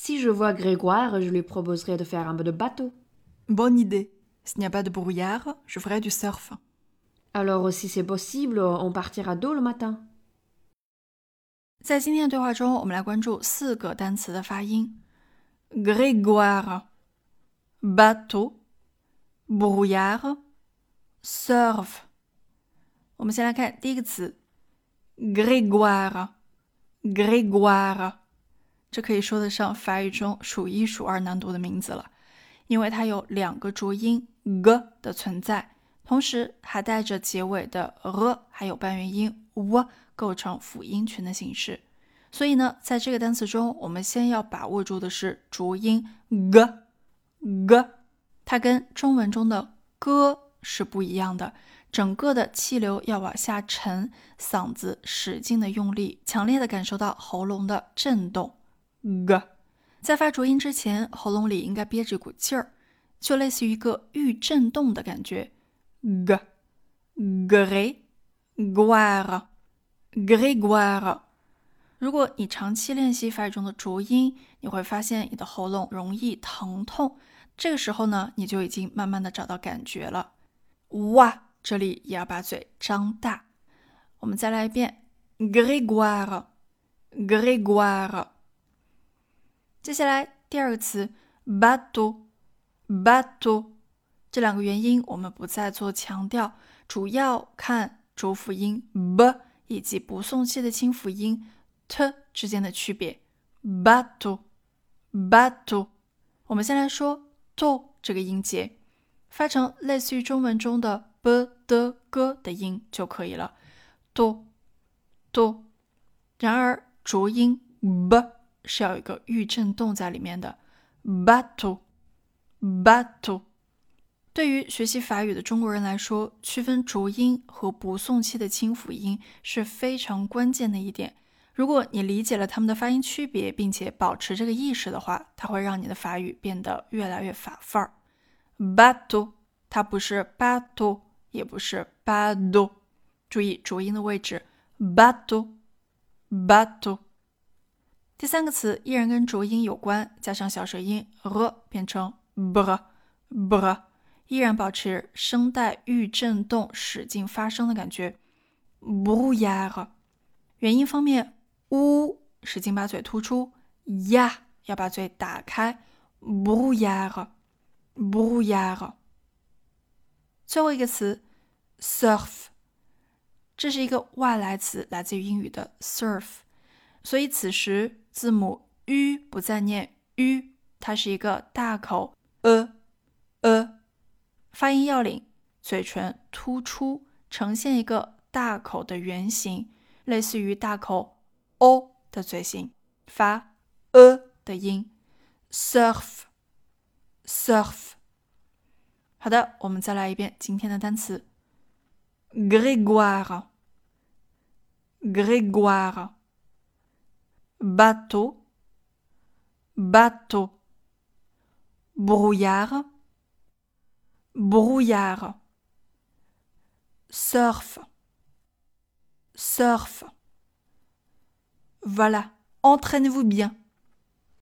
je vois Grégoire, je lui proposerai de faire un peu de bateau. Bonne idée. S'il n'y a pas de brouillard, je ferai du surf. Alors, si c'est possible, on partira d'eau le matin. 在今天的对话中，我们来关注四个单词的发音：Grégoire、bateau、brouillard、surf。我们先来看第一个词，Grégoire，Grégoire， 这可以说得上法语中数一数二难读的名字了，因为它有两个浊音 g 的存在，同时还带着结尾的 e，还有半元音 w。构成辅音群的形式，所以呢，在这个单词中，我们先要把握住的是浊音 g，g，它跟中文中的歌是不一样的，整个的气流要往下沉，嗓子使劲的用力，强烈的感受到喉咙的震动。g，在发浊音之前，喉咙里应该憋着一股劲儿，就类似于一个预震动的感觉。g，gre，guare。Grégoire，如果你长期练习法语中的浊音，你会发现你的喉咙容易疼痛。这个时候呢，你就已经慢慢的找到感觉了。哇，这里也要把嘴张大。我们再来一遍，Grégoire，Grégoire。接下来第二个词，bateau，bateau，这两个元音我们不再做强调，主要看浊辅音 b。以及不送气的清辅音 t 之间的区别。bateau，bateau。我们先来说 to 这个音节，发成类似于中文中的 b d g 的音就可以了。to，to。然而浊音 b 是要有一个预振动在里面的。bateau，bateau。对于学习法语的中国人来说，区分浊音和不送气的清辅音是非常关键的一点。如果你理解了它们的发音区别，并且保持这个意识的话，它会让你的法语变得越来越法范儿。bateau，它不是 bateau，也不是 bado，注意浊音的位置。bateau，bateau。第三个词依然跟浊音有关，加上小舌音 r 变成 b，b。依然保持声带预震动、使劲发声的感觉。brouillard，元音方面，u 使劲把嘴突出，呀要把嘴打开。brouillard，brouillard。最后一个词，surf，这是一个外来词，来自于英语的 surf，所以此时字母 u 不再念 u，它是一个大口 a a。发音要领：嘴唇突出，呈现一个大口的圆形，类似于大口 o 的嘴型，发 e 的音。surf，surf。好的，我们再来一遍今天的单词：Grégoire，Grégoire：Grégoire，Grégoire，bateau，bateau，brouillard。brouillard, surf, surf. Voilà, entraînez-vous bien.